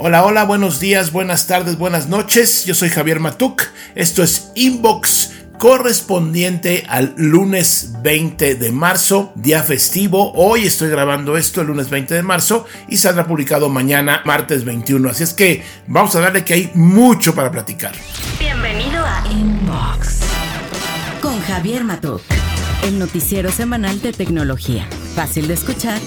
Hola, hola, buenos días, buenas tardes, buenas noches. Yo soy Javier Matuk. Esto es Inbox correspondiente al lunes 20 de marzo, día festivo. Hoy estoy grabando esto el lunes 20 de marzo y saldrá publicado mañana, martes 21. Así es que vamos a darle que hay mucho para platicar. Bienvenido a Inbox con Javier Matuk, el noticiero semanal de tecnología. Fácil de escuchar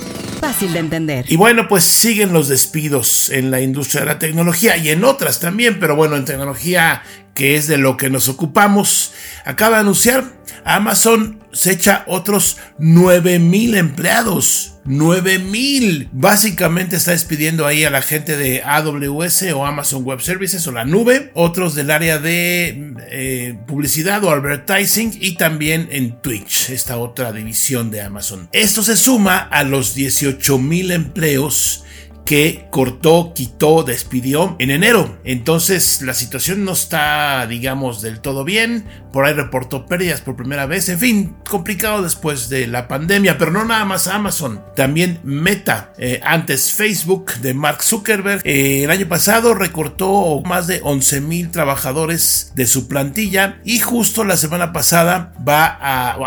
fácil de entender. Y bueno, pues siguen los despidos en la industria de la tecnología y en otras también, pero bueno, en tecnología que es de lo que nos ocupamos, acaba de anunciar Amazon se echa otros 9000 empleados. 9000. Básicamente está despidiendo ahí a la gente de AWS o Amazon Web Services o la nube, otros del área de eh, publicidad o advertising y también en Twitch, esta otra división de Amazon. Esto se suma a los 18000 empleos que cortó, quitó, despidió en enero. Entonces la situación no está, digamos, del todo bien. Por ahí reportó pérdidas por primera vez. En fin, complicado después de la pandemia. Pero no nada más Amazon. También Meta. Eh, antes Facebook de Mark Zuckerberg. Eh, el año pasado recortó más de 11 mil trabajadores de su plantilla. Y justo la semana pasada va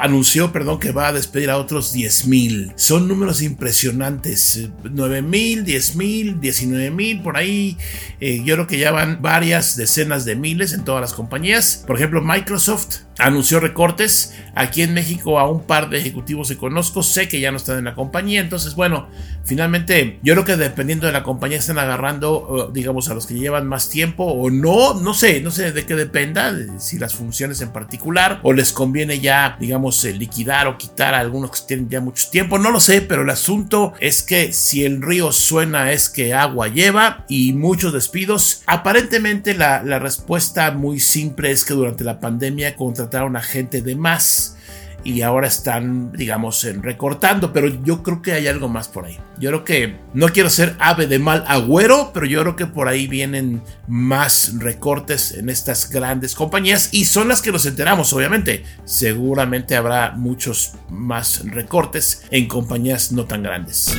anunció, perdón, que va a despedir a otros 10 mil. Son números impresionantes. 9 mil, 10 mil, 19 mil, por ahí. Eh, yo creo que ya van varias decenas de miles en todas las compañías. Por ejemplo, Microsoft anunció recortes. Aquí en México a un par de ejecutivos que conozco, sé que ya no están en la compañía. Entonces, bueno, finalmente yo creo que dependiendo de la compañía están agarrando, digamos, a los que llevan más tiempo o no, no sé, no sé de qué dependa, si las funciones en particular o les conviene ya, digamos, eh, liquidar o quitar a algunos que tienen ya mucho tiempo, no lo sé, pero el asunto es que si el río suena es que agua lleva y muchos despidos. Aparentemente la, la respuesta muy simple es que durante la pandemia contra contrataron a gente de más y ahora están, digamos, recortando, pero yo creo que hay algo más por ahí. Yo creo que no quiero ser ave de mal agüero, pero yo creo que por ahí vienen más recortes en estas grandes compañías y son las que nos enteramos, obviamente. Seguramente habrá muchos más recortes en compañías no tan grandes.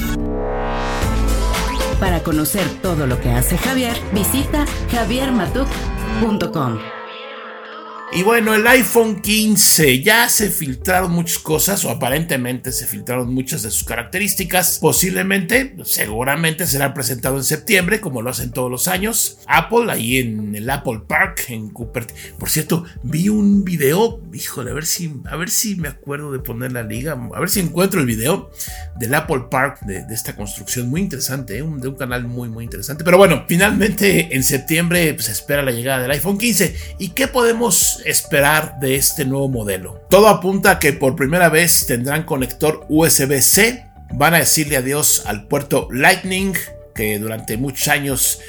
Para conocer todo lo que hace Javier, visita javiermatuk.com. Y bueno, el iPhone 15 ya se filtraron muchas cosas o aparentemente se filtraron muchas de sus características. Posiblemente, seguramente será presentado en septiembre como lo hacen todos los años. Apple ahí en el Apple Park en Cupertino. Por cierto, vi un video, híjole, a ver si a ver si me acuerdo de poner la liga, a ver si encuentro el video del Apple Park de, esta construcción muy interesante, ¿eh? de un canal muy muy interesante. Pero bueno, finalmente en septiembre pues, se espera la llegada del iPhone 15 y qué podemos esperar de este nuevo modelo? Todo apunta a que por primera vez tendrán conector USB-C, van a decirle adiós al puerto Lightning, que durante muchos años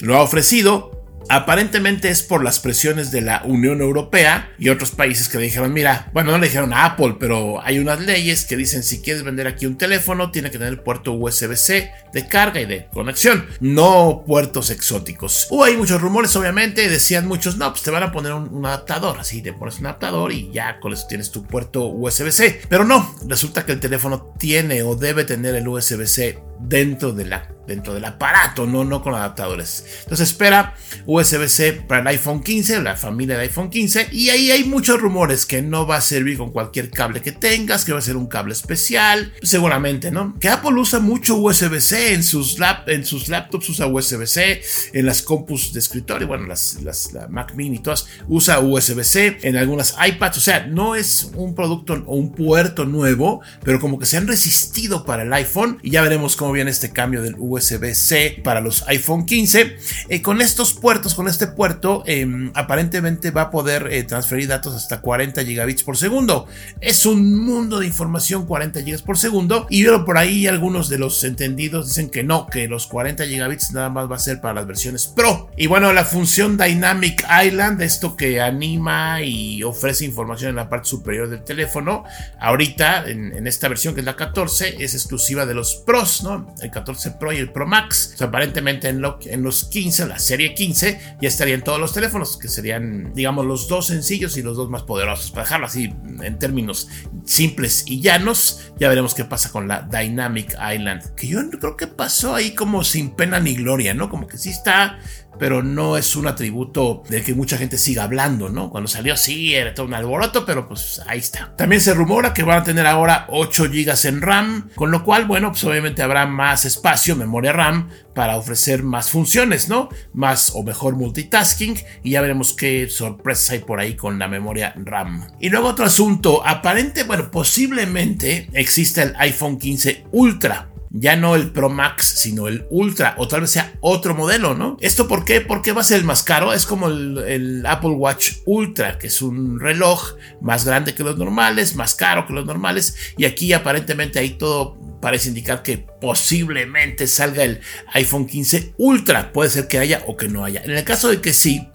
lo ha ofrecido, Aparentemente es por las presiones de la Unión Europea y otros países que le dijeron, mira, bueno, no le dijeron a Apple, pero hay unas leyes que dicen si quieres vender aquí un teléfono, tiene que tener puerto USB-C de carga y de conexión, no puertos exóticos. Hubo ahí muchos rumores, obviamente, decían muchos, no, pues te van a poner un, adaptador, así te pones un adaptador y ya con eso tienes tu puerto USB-C. Pero no, resulta que el teléfono tiene o debe tener el USB-C dentro de dentro del aparato, no, no con adaptadores. Entonces espera USB-C para el iPhone 15, la familia de iPhone 15, y ahí hay muchos rumores que no va a servir con cualquier cable que tengas, que va a ser un cable especial, seguramente, ¿no? Que Apple usa mucho USB-C en sus, en sus laptops, usa USB-C, en las compus de escritorio, bueno, las, las la Mac Mini y todas, usa USB-C, en algunas iPads, o sea, no es un producto o un puerto nuevo, pero como que se han resistido para el iPhone, y ya veremos cómo viene este cambio del USB USB-C para los iPhone 15. Eh, con estos puertos, con este puerto, em, aparentemente va a poder eh, transferir datos hasta 40 gigabits por segundo. Es un mundo de información 40 gigas por segundo. Y por ahí algunos de los entendidos dicen que no, que los 40 gigabits nada más va a ser para las versiones Pro. Y bueno, la función Dynamic Island, esto que anima y ofrece información en la parte superior del teléfono, ahorita en esta versión que es la 14, es exclusiva de los Pros, ¿no? El 14 Pro y el Pro Max. aparentemente en, en los 15, la serie 15, ya estarían todos los teléfonos, que serían, digamos, los dos sencillos y los dos más poderosos. Para dejarlo así en términos simples y llanos, ya veremos qué pasa con la Dynamic Island. Que yo creo que pasó ahí como sin pena ni gloria, ¿no? Como que sí está pero no es un atributo del que mucha gente siga hablando, ¿no? Cuando salió sí, era todo un alboroto, pero pues ahí está. También se rumora que van a tener ahora 8 GB en RAM, con lo cual, bueno, pues obviamente habrá más espacio, memoria RAM, para ofrecer más funciones, ¿no? Más o mejor multitasking y ya veremos qué sorpresas hay por ahí con la memoria RAM. Y luego otro asunto, aparente, bueno, posiblemente exista el iPhone 15 Ultra ya no el Pro Max, sino el Ultra, o tal vez sea otro modelo, ¿no? ¿Esto por qué? Porque va a ser el más caro. Es como el, Apple Watch Ultra, que es un reloj más grande que los normales, más caro que los normales, y aquí aparentemente ahí todo parece indicar que posiblemente salga el iPhone 15 Ultra. Puede ser que haya o que no haya. En el caso de que sí,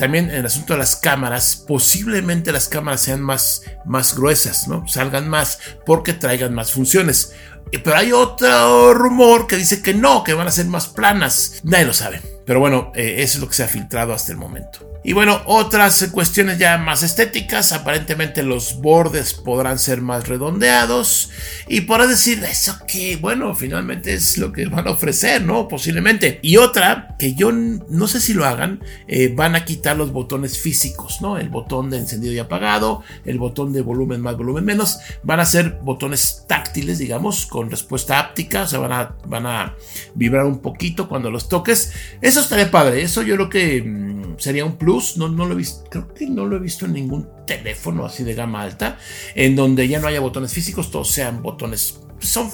también en el asunto de las cámaras, posiblemente las cámaras sean más, más gruesas, ¿no? Salgan más porque traigan más funciones. Pero hay otro rumor que dice que no, que van a ser más planas. Nadie lo sabe. Pero bueno, eh, eso es lo que se ha filtrado hasta el momento. Y bueno, otras cuestiones ya más estéticas, aparentemente los bordes podrán ser más redondeados y podrás decir, eso que, bueno, finalmente es lo que van a ofrecer, ¿no? Posiblemente. Y otra, que yo no sé si lo hagan, eh, van a quitar los botones físicos, ¿no? El botón de encendido y apagado, el botón de volumen más, volumen menos, van a ser botones táctiles, digamos, con respuesta áptica, o sea, van a, van a vibrar un poquito cuando los toques. Eso estaría padre, eso yo creo que mm, sería un plus no, no lo he visto, creo que no lo he visto en ningún teléfono así de gama alta, en donde ya no haya botones físicos, todos sean botones son,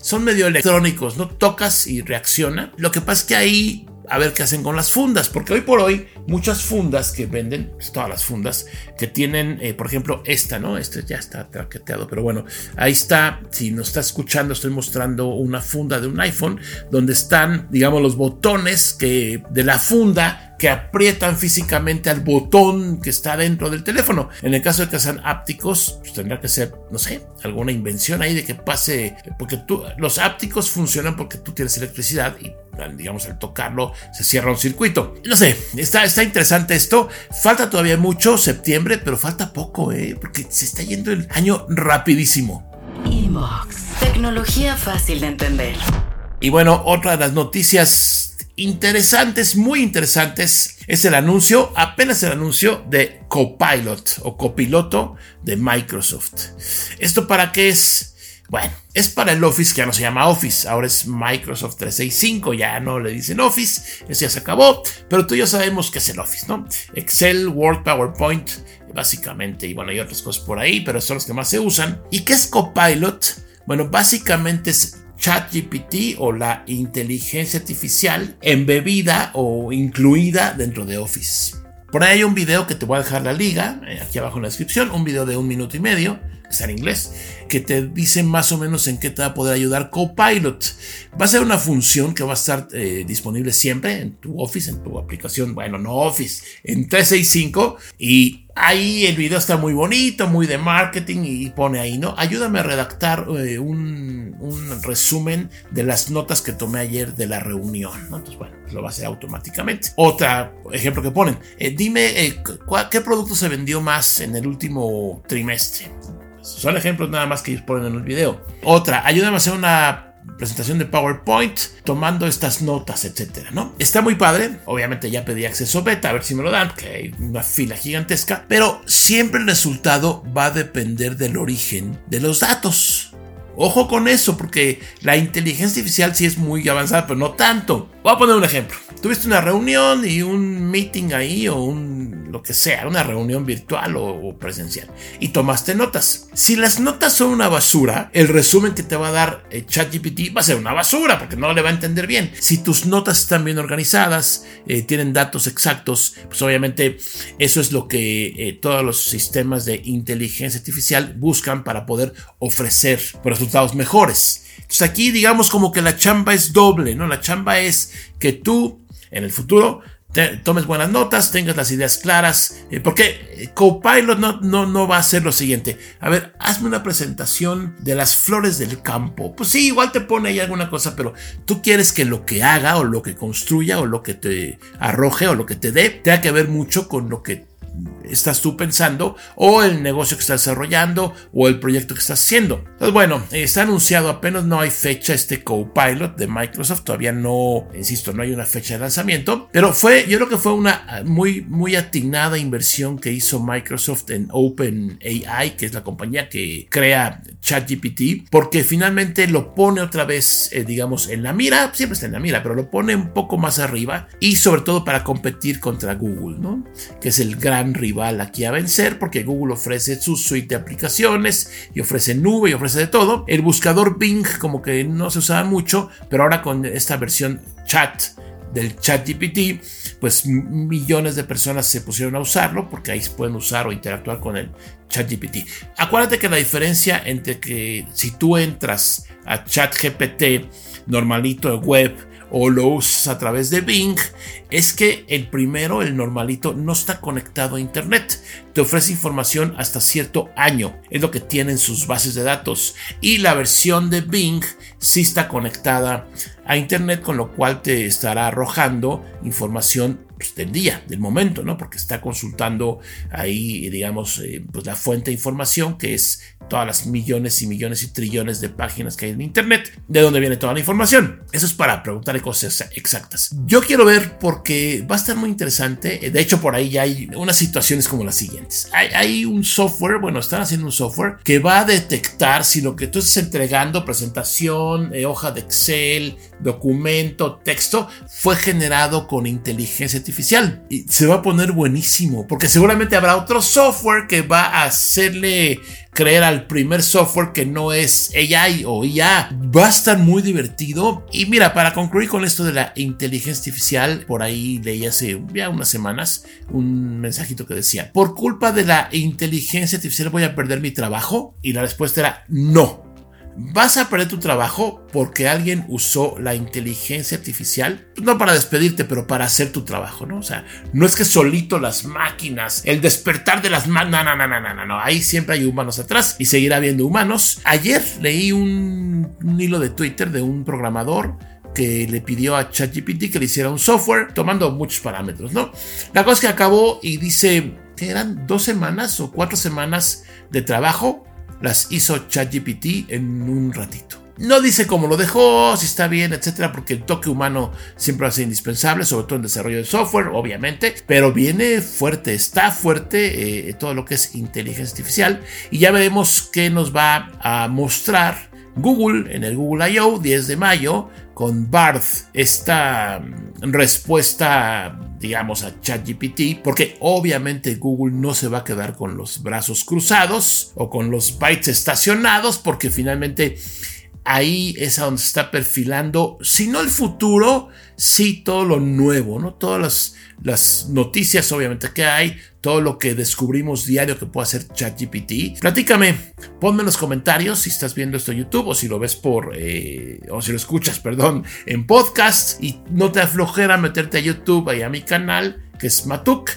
son medio electrónicos, ¿no? Tocas y reacciona. Lo que pasa es que ahí a ver qué hacen con las fundas, porque hoy por hoy muchas fundas que venden, pues, todas las fundas que tienen, eh, por ejemplo, esta, ¿no? Este ya está traqueteado, pero bueno, ahí está, si nos está escuchando, estoy mostrando una funda de un iPhone donde están, digamos, los botones que de la funda que aprietan físicamente al botón que está dentro del teléfono. En el caso de que sean ápticos, pues tendrá que ser, no sé, alguna invención ahí de que pase, porque tú, los ápticos funcionan porque tú tienes electricidad y digamos, al tocarlo se cierra un circuito. No sé, está, está interesante esto. Falta todavía mucho, septiembre, pero falta poco, ¿eh? Porque se está yendo el año rapidísimo. Inbox. Tecnología fácil de entender. Y bueno, otra de las noticias interesantes, muy interesantes, es el anuncio, apenas el anuncio de Copilot o copiloto de Microsoft. ¿Esto para qué es? Bueno, es para el Office que ya no se llama Office, ahora es Microsoft 365, ya no le dicen Office, eso ya se acabó, pero tú ya sabemos que es el Office, ¿no? Excel, Word, PowerPoint, básicamente, y bueno, hay otras cosas por ahí, pero son los que más se usan. ¿Y qué es Copilot? Bueno, básicamente es ChatGPT o la inteligencia artificial embebida o incluida dentro de Office. Por ahí hay un video que te voy a dejar la liga, eh, aquí abajo en la descripción, un video de un minuto y medio, está en inglés, que te dice más o menos en qué te va a poder ayudar Copilot. Va a ser una función que va a estar eh, disponible siempre en tu Office, en tu aplicación, bueno, no Office, en 365 y ahí el video está muy bonito, muy de marketing y pone ahí, ¿no? Ayúdame a redactar eh, un, resumen de las notas que tomé ayer de la reunión, Entonces, bueno, lo va a hacer automáticamente. Otro ejemplo que ponen, eh, dime qué producto se vendió más en el último trimestre. Son ejemplos nada más que ellos ponen en el video. Otra, ayúdame a hacer una presentación de PowerPoint, tomando estas notas, etcétera, ¿no? Está muy padre. Obviamente ya pedí acceso beta, a ver si me lo dan, que hay una fila gigantesca, pero siempre el resultado va a depender del origen de los datos. Ojo con eso, porque la inteligencia artificial sí es muy avanzada, pero no tanto. Voy a poner un ejemplo. Tuviste una reunión y un meeting ahí o un lo que sea, una reunión virtual o, presencial y tomaste notas. Si las notas son una basura, el resumen que te va a dar eh, ChatGPT va a ser una basura porque no le va a entender bien. Si tus notas están bien organizadas, eh, tienen datos exactos, pues obviamente eso es lo que eh, todos los sistemas de inteligencia artificial buscan para poder ofrecer resultados mejores. Entonces aquí digamos como que la chamba es doble, ¿no? La chamba es que tú en el futuro tomes buenas notas, tengas las ideas claras, eh, porque Copilot no, no, no va a hacer lo siguiente. A ver, hazme una presentación de las flores del campo. Pues sí, igual te pone ahí alguna cosa, pero tú quieres que lo que haga o lo que construya o lo que te arroje o lo que te dé tenga que ver mucho con lo que estás tú pensando o el negocio que estás desarrollando o el proyecto que estás haciendo. Entonces, bueno, está anunciado, apenas no hay fecha este Copilot de Microsoft, todavía no, insisto, no hay una fecha de lanzamiento, pero fue, yo creo que fue una muy, muy atinada inversión que hizo Microsoft en OpenAI, que es la compañía que crea ChatGPT, porque finalmente lo pone otra vez, eh, digamos, en la mira, siempre está en la mira, pero lo pone un poco más arriba y sobre todo para competir contra Google, ¿no? Que es el gran rival aquí a vencer porque Google ofrece su suite de aplicaciones y ofrece nube y ofrece de todo. El buscador Bing como que no se usaba mucho, pero ahora con esta versión chat del chat GPT, pues millones de personas se pusieron a usarlo porque ahí pueden usar o interactuar con el chat GPT. Acuérdate que la diferencia entre que si tú entras a chat GPT normalito de web o lo usas a través de Bing, es que el primero, el normalito, no está conectado a Internet. Te ofrece información hasta cierto año, es lo que tienen sus bases de datos. Y la versión de Bing sí está conectada a Internet, con lo cual te estará arrojando información pues, del día, del momento, ¿no? Porque está consultando ahí, digamos, eh, pues la fuente de información que es todas las millones y millones y trillones de páginas que hay en Internet, de dónde viene toda la información. Eso es para preguntarle cosas exactas. Yo quiero ver porque va a estar muy interesante. De hecho, por ahí ya hay unas situaciones como las siguientes. Hay, un software, bueno, están haciendo un software que va a detectar si lo que tú estás entregando, presentación, eh, hoja de Excel, documento, texto, fue generado con inteligencia artificial. Y se va a poner buenísimo, porque seguramente habrá otro software que va a hacerle creer al primer software que no es AI o IA. Va a estar muy divertido. Y mira, para concluir con esto de la inteligencia artificial, por ahí leí hace ya unas semanas un mensajito que decía, por culpa de la inteligencia artificial voy a perder mi trabajo. Y la respuesta era no vas a perder tu trabajo porque alguien usó la inteligencia artificial, pues no para despedirte, pero para hacer tu trabajo, ¿no? O sea, no es que solito las máquinas, el despertar de las máquinas, no, no, no, no, no, no, ahí siempre hay humanos atrás y seguirá habiendo humanos. Ayer leí un, un hilo de Twitter de un programador que le pidió a ChatGPT que le hiciera un software tomando muchos parámetros, ¿no? La cosa es que acabó y dice que eran dos semanas o cuatro semanas de trabajo las hizo ChatGPT en un ratito. No dice cómo lo dejó, si está bien, etcétera, porque el toque humano siempre va a ser indispensable, sobre todo en desarrollo de software, obviamente, pero viene fuerte, está fuerte eh, todo lo que es inteligencia artificial y ya veremos qué nos va a mostrar Google en el Google I.O. 10 de mayo con Barth, esta respuesta digamos, a ChatGPT, porque obviamente Google no se va a quedar con los brazos cruzados o con los bytes estacionados, porque finalmente ahí es a donde está perfilando, si no el futuro, sí todo lo nuevo, ¿no? Todas las, las noticias, obviamente, que hay, todo lo que descubrimos diario que puede hacer ChatGPT. Platícame, ponme en los comentarios si estás viendo esto en YouTube o si lo ves por, eh, o si lo escuchas, perdón, en podcast y no te aflojera meterte a YouTube y a mi canal, que es Matuk.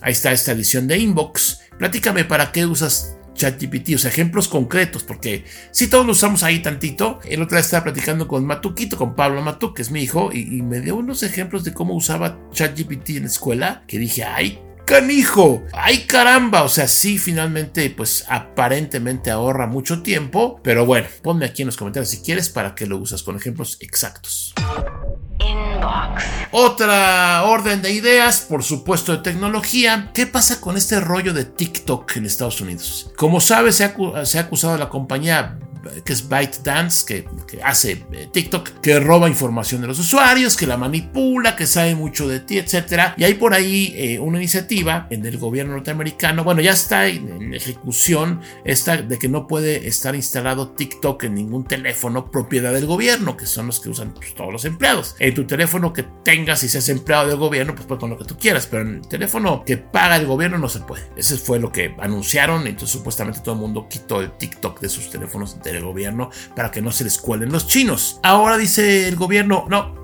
Ahí está esta edición de Inbox. Platícame para qué usas ChatGPT, o sea, ejemplos concretos, porque si todos lo usamos ahí tantito, el otro día estaba platicando con Matuquito, con Pablo Matuk, que es mi hijo, y, y me dio unos ejemplos de cómo usaba ChatGPT en la escuela, que dije, ay, canijo, ay caramba, o sea, sí, finalmente, pues aparentemente ahorra mucho tiempo, pero bueno, ponme aquí en los comentarios si quieres para que lo usas con ejemplos exactos. Otra orden de ideas, por supuesto de tecnología. ¿Qué pasa con este rollo de TikTok en Estados Unidos? Como sabes, se ha, acusado a la compañía que es ByteDance, que, que hace eh, TikTok, que roba información de los usuarios, que la manipula, que sabe mucho de ti, etc. Y hay por ahí eh, una iniciativa en el gobierno norteamericano, bueno, ya está en, ejecución esta de que no puede estar instalado TikTok en ningún teléfono propiedad del gobierno, que son los que usan pues, todos los empleados. En tu teléfono que tengas y seas empleado del gobierno, pues, pues con lo que tú quieras, pero en el teléfono que paga el gobierno no se puede. Ese fue lo que anunciaron, entonces supuestamente todo el mundo quitó el TikTok de sus teléfonos del gobierno para que no se les cuelen los chinos. Ahora dice el gobierno, no,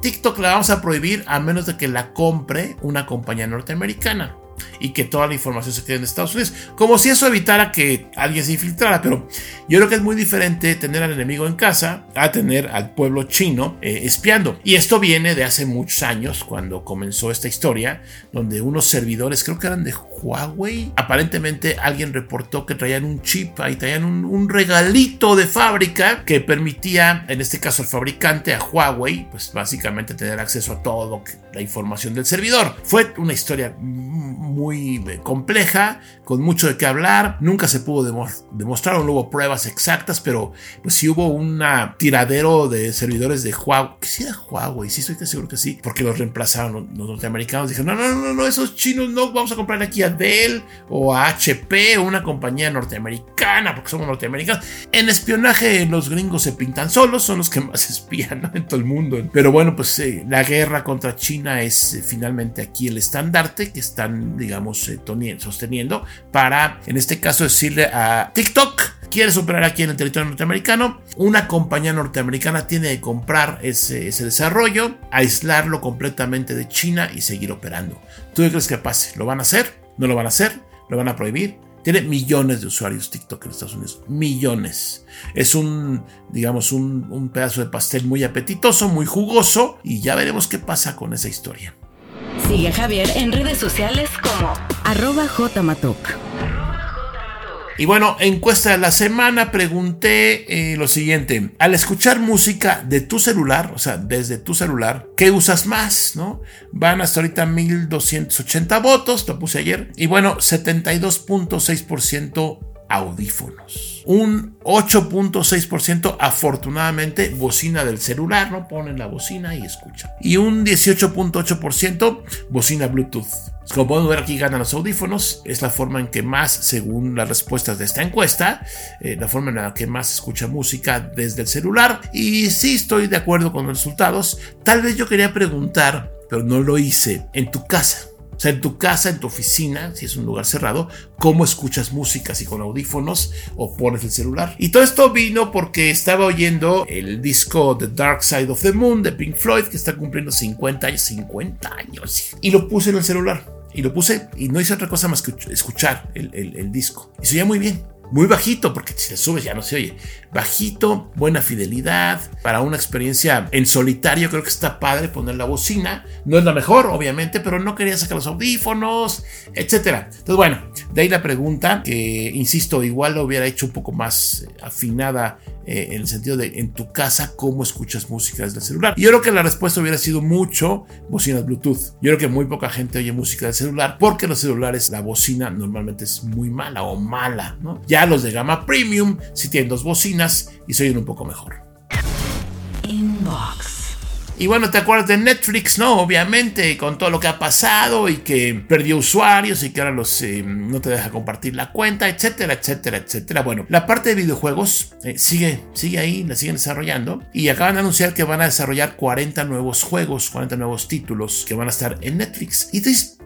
TikTok la vamos a prohibir a menos de que la compre una compañía norteamericana y que toda la información se quede en Estados Unidos. Como si eso evitara que alguien se infiltrara, pero yo creo que es muy diferente tener al enemigo en casa a tener al pueblo chino eh, espiando. Y esto viene de hace muchos años, cuando comenzó esta historia, donde unos servidores, creo que eran de Huawei, aparentemente alguien reportó que traían un chip, ahí traían un, regalito de fábrica que permitía, en este caso el fabricante, a Huawei, pues básicamente tener acceso a toda la información del servidor. Fue una historia muy eh, compleja, con mucho de qué hablar. Nunca se pudo demostrar, no hubo pruebas exactas, pero pues sí hubo un tiradero de servidores de Huawei. ¿Qué si era Huawei? Sí, estoy seguro que sí, porque los reemplazaron los norteamericanos. Dijeron, no, no, no, no, esos chinos no, vamos a comprar aquí a Dell o a HP una compañía norteamericana, porque somos norteamericanos. En espionaje los gringos se pintan solos, son los que más espían en todo el mundo. Pero bueno, pues eh, la guerra contra China es eh, finalmente aquí el estandarte que están digamos, eh, sosteniendo para, en este caso, decirle a TikTok, quieres operar aquí en el territorio norteamericano, una compañía norteamericana tiene que comprar ese, ese, desarrollo, aislarlo completamente de China y seguir operando. ¿Tú qué crees que pase? ¿Lo van a hacer? ¿No lo van a hacer? ¿Lo van a prohibir? Tiene millones de usuarios TikTok en Estados Unidos. Millones. Es un, digamos, un, pedazo de pastel muy apetitoso, muy jugoso. Y ya veremos qué pasa con esa historia. Sigue a Javier en redes sociales como arroba jmatok. Y bueno, encuesta de la semana pregunté eh, lo siguiente. Al escuchar música de tu celular, o sea, desde tu celular, ¿qué usas más? ¿No? Van hasta ahorita 1280 votos, lo puse ayer. Y bueno, 72.6% audífonos. Un 8.6% afortunadamente bocina del celular, ¿no? Ponen la bocina y escuchan. Y un 18.8% bocina Bluetooth. Como podemos ver aquí ganan los audífonos, es la forma en que más, según las respuestas de esta encuesta, eh, la forma en la que más escucha música desde el celular. Y sí estoy de acuerdo con los resultados. Tal vez yo quería preguntar, pero no lo hice, en tu casa. O sea, en tu casa, en tu oficina, si es un lugar cerrado, cómo escuchas música, si con audífonos o pones el celular. Y todo esto vino porque estaba oyendo el disco The Dark Side of the Moon de Pink Floyd, que está cumpliendo 50 años, 50 años. Y lo puse en el celular. Y lo puse y no hice otra cosa más que escuchar el, el disco. Y se oía muy bien muy bajito, porque si le subes ya no se oye. Bajito, buena fidelidad, para una experiencia en solitario creo que está padre poner la bocina. No es la mejor, obviamente, pero no quería sacar los audífonos, etcétera. Entonces, bueno, de ahí la pregunta, que insisto, igual lo hubiera hecho un poco más afinada eh, en el sentido de en tu casa cómo escuchas música desde el celular. yo creo que la respuesta hubiera sido mucho bocinas Bluetooth. Yo creo que muy poca gente oye música del celular porque los celulares la bocina normalmente es muy mala o mala, ¿no? Ya los de gama premium si tienen dos bocinas y se oyen un poco mejor. Inbox. Y bueno, te acuerdas de Netflix, ¿no? Obviamente, con todo lo que ha pasado y que perdió usuarios y que ahora los, eh, no te deja compartir la cuenta, etcétera, etcétera, etcétera. Bueno, la parte de videojuegos eh, sigue, sigue ahí, la siguen desarrollando y acaban de anunciar que van a desarrollar 40 nuevos juegos, 40 nuevos títulos que van a estar en Netflix. Y dices,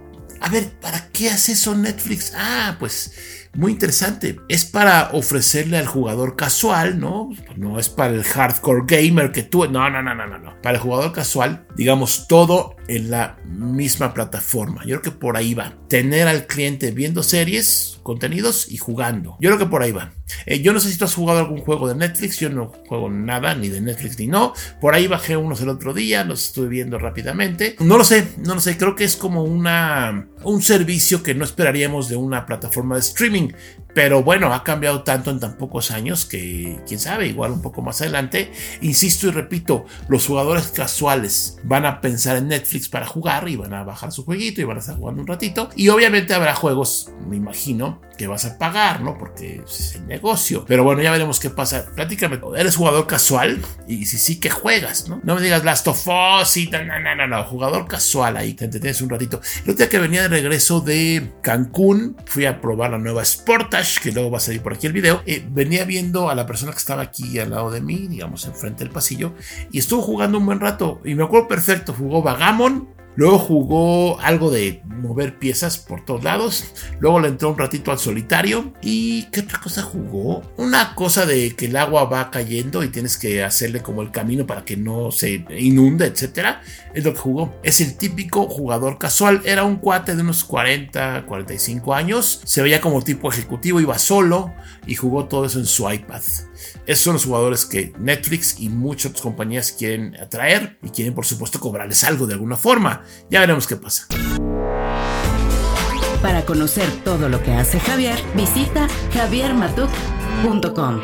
a ver, ¿para qué hace eso Netflix? Ah, pues muy interesante. Es para ofrecerle al jugador casual, ¿no? No es para el hardcore gamer que tú. No, no, no, no, no. Para el jugador casual, digamos, todo en la misma plataforma. Yo creo que por ahí va. Tener al cliente viendo series, contenidos y jugando. Yo creo que por ahí va. Eh, yo no sé si tú has jugado algún juego de Netflix. Yo no juego nada, ni de Netflix ni no. Por ahí bajé unos el otro día, los estuve viendo rápidamente. No lo sé, no lo sé. Creo que es como una, un servicio que no esperaríamos de una plataforma de streaming pero bueno, ha cambiado tanto en tan pocos años que quién sabe, igual un poco más adelante. Insisto y repito, los jugadores casuales van a pensar en Netflix para jugar y van a bajar su jueguito y van a estar jugando un ratito. Y obviamente habrá juegos, me imagino, que vas a pagar, ¿no? Porque es el negocio. Pero bueno, ya veremos qué pasa. Platícame, ¿eres jugador casual? Y si sí, que juegas, no? No me digas Last of Us y no, no, no, no, jugador casual ahí, te entretienes un ratito. El otro día que venía de regreso de Cancún, fui a probar la nueva Sportage, que luego va a salir por aquí el video. Eh, venía viendo a la persona que estaba aquí al lado de mí, digamos, enfrente del pasillo, y estuvo jugando un buen rato. Y me acuerdo perfecto, jugó Vagamon Luego jugó algo de mover piezas por todos lados. Luego le entró un ratito al solitario. ¿Y qué otra cosa jugó? Una cosa de que el agua va cayendo y tienes que hacerle como el camino para que no se inunde, etcétera. Es lo que jugó. Es el típico jugador casual. Era un cuate de unos 40, 45 años. Se veía como tipo ejecutivo, iba solo y jugó todo eso en su iPad. Esos son los jugadores que Netflix y muchas compañías quieren atraer y quieren por supuesto cobrarles algo de alguna forma. Ya veremos qué pasa. Para conocer todo lo que hace Javier, visita javiermatuk.com.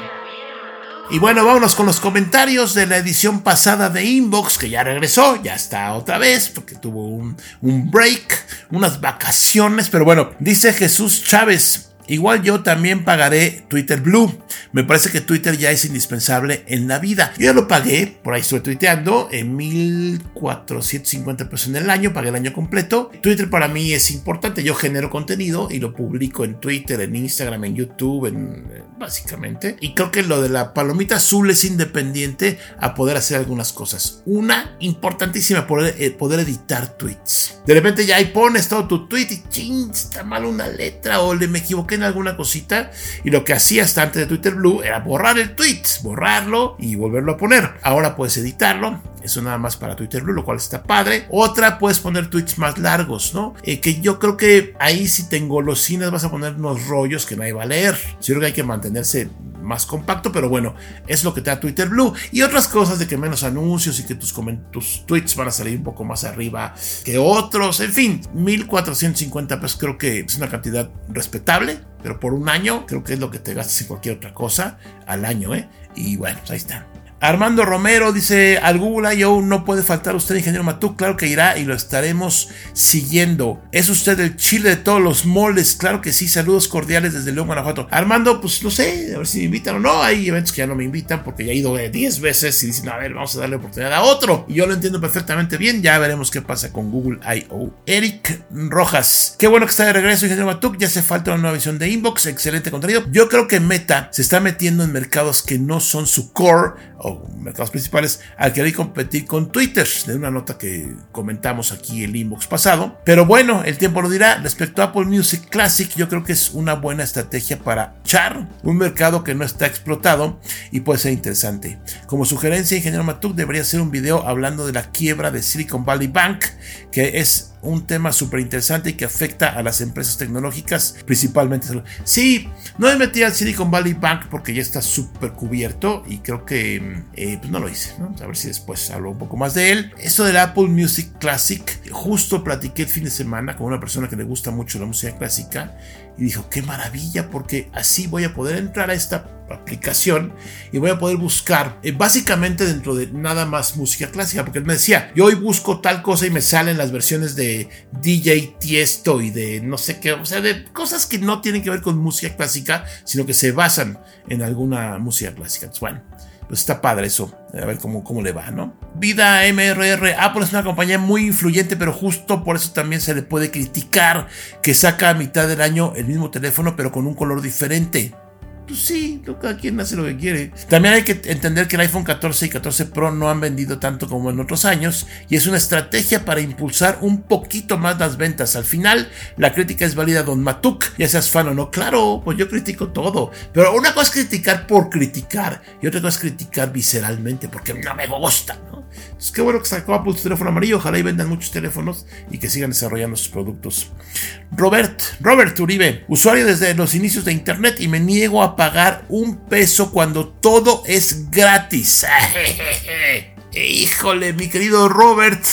Y bueno, vámonos con los comentarios de la edición pasada de Inbox, que ya regresó, ya está otra vez, porque tuvo un, un break, unas vacaciones, pero bueno, dice Jesús Chávez, Igual yo también pagaré Twitter Blue. Me parece que Twitter ya es indispensable en la vida. Yo ya lo pagué, por ahí estoy tuiteando, en 1450 pesos en el año, pagué el año completo. Twitter para mí es importante, yo genero contenido y lo publico en Twitter, en Instagram, en YouTube, en, eh, básicamente. Y creo que lo de la palomita azul es independiente a poder hacer algunas cosas. Una, importantísima, poder, eh, poder editar tweets. De repente ya ahí pones todo tu tweet y ching, está mal una letra o le me equivoqué alguna cosita y lo que hacía hasta antes de Twitter Blue era borrar el tweet, borrarlo y volverlo a poner. Ahora puedes editarlo, eso nada más para Twitter Blue, lo cual está padre. Otra, puedes poner tweets más largos, ¿no? Eh, que yo creo que ahí si tengo los cines vas a poner unos rollos que nadie va a leer. Yo creo que hay que mantenerse más compacto, pero bueno, es lo que te da Twitter Blue. Y otras cosas de que menos anuncios y que tus, tus tweets van a salir un poco más arriba que otros. En fin, 1450 pesos creo que es una cantidad respetable, pero por un año creo que es lo que te gastas en cualquier otra cosa al año, ¿eh? Y bueno, pues ahí está. Armando Romero dice, al Google I.O. no puede faltar usted, ingeniero Matú, claro que irá y lo estaremos siguiendo. ¿Es usted el chile de todos los moles? Claro que sí, saludos cordiales desde León, Guanajuato. Armando, pues no sé, a ver si me invitan o no. Hay eventos que ya no me invitan porque ya he ido 10 veces y dicen, a ver, vamos a darle oportunidad a otro. Y yo lo entiendo perfectamente bien, ya veremos qué pasa con Google I.O. Eric Rojas, qué bueno que está de regreso, ingeniero Matuk, ya hace falta una nueva visión de Inbox, excelente contenido. Yo creo que Meta se está metiendo en mercados que no son su core o mercados principales al querer competir con Twitter, de una nota que comentamos aquí el inbox pasado. Pero bueno, el tiempo lo dirá. Respecto a Apple Music Classic, yo creo que es una buena estrategia para char un mercado que no está explotado y puede ser interesante. Como sugerencia, ingeniero Matuk debería hacer un video hablando de la quiebra de Silicon Valley Bank, que es un tema súper interesante y que afecta a las empresas tecnológicas, principalmente. Sí, no me metí al Silicon Valley Bank porque ya está súper cubierto y creo que eh, pues no lo hice. A ver si después hablo un poco más de él. Esto del Apple Music Classic, justo platiqué el fin de semana con una persona que le gusta mucho la música clásica y dijo, qué maravilla porque así voy a poder entrar a esta aplicación y voy a poder buscar eh, básicamente dentro de nada más música clásica porque él me decía yo hoy busco tal cosa y me salen las versiones de DJ Tiesto y de no sé qué o sea de cosas que no tienen que ver con música clásica sino que se basan en alguna música clásica Entonces, bueno pues está padre eso, a ver cómo, cómo le va, ¿no? Vida MRR, Apple es una compañía muy influyente, pero justo por eso también se le puede criticar que saca a mitad del año el mismo teléfono, pero con un color diferente pues sí, cada quien hace lo que quiere. También hay que entender que el iPhone 14 y 14 Pro no han vendido tanto como en otros años y es una estrategia para impulsar un poquito más las ventas. Al final, la crítica es válida, don Matuk, ya seas fan o no. Claro, pues yo critico todo, pero una cosa es criticar por criticar y otra cosa es criticar visceralmente porque no me gusta, ¿no? Es que bueno que sacó Apple su teléfono amarillo, ojalá y vendan muchos teléfonos y que sigan desarrollando sus productos. Robert, Robert Uribe, usuario desde los inicios de Internet y me niego a pagar un peso cuando todo es gratis. Híjole, mi querido Robert,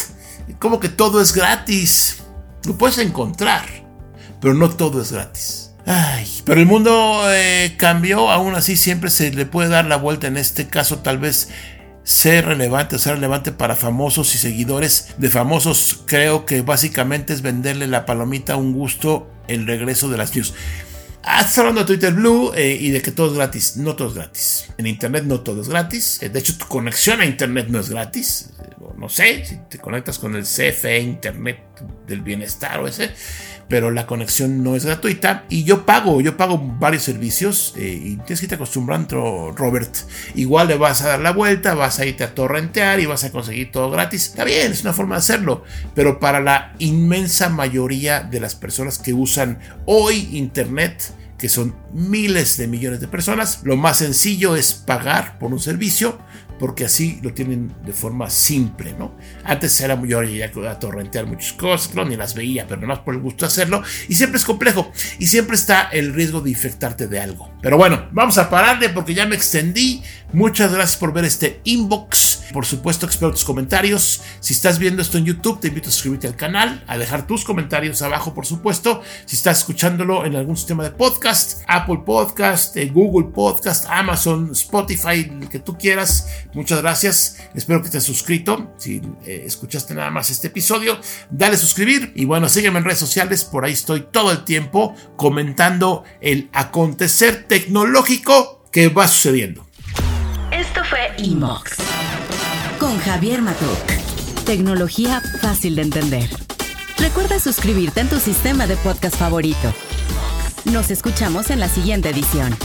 ¿cómo que todo es gratis? Lo puedes encontrar, pero no todo es gratis. Ay, pero el mundo eh, cambió, aún así siempre se le puede dar la vuelta. En este caso, tal vez ser relevante o ser relevante para famosos y seguidores de famosos, creo que básicamente es venderle la palomita a un gusto el regreso de las news. Ah, estás hablando de Twitter Blue eh, y de que todo es gratis. No todo es gratis. En Internet no todo es gratis. Eh, de hecho, tu conexión a Internet no es gratis. No sé, si te conectas con el CFE Internet del Bienestar o ese, pero la conexión no es gratuita y yo pago, yo pago varios servicios eh, y tienes que irte acostumbrando, Robert. Igual le vas a dar la vuelta, vas a irte a torrentear y vas a conseguir todo gratis. Está bien, es una forma de hacerlo, pero para la inmensa mayoría de las personas que usan hoy Internet, que son miles de millones de personas, lo más sencillo es pagar por un servicio porque así lo tienen de forma simple, ¿no? Antes era muy ya a torrentear muchas cosas, no, ni las veía, pero nada más por el gusto de hacerlo, y siempre es complejo, y siempre está el riesgo de infectarte de algo. Pero bueno, vamos a pararle porque ya me extendí. Muchas gracias por ver este inbox. Por supuesto, espero tus comentarios. Si estás viendo esto en YouTube, te invito a suscribirte al canal, a dejar tus comentarios abajo, por supuesto. Si estás escuchándolo en algún sistema de podcast, Apple Podcast, eh, Google Podcast, Amazon, Spotify, el que tú quieras, Muchas gracias. Espero que estés suscrito. Si eh, escuchaste nada más este episodio, dale suscribir. Y bueno, sígueme en redes sociales. Por ahí estoy todo el tiempo comentando el acontecer tecnológico que va sucediendo. Esto fue Imox con Javier Matuk. Tecnología fácil de entender. Recuerda suscribirte en tu sistema de podcast favorito. Nos escuchamos en la siguiente edición.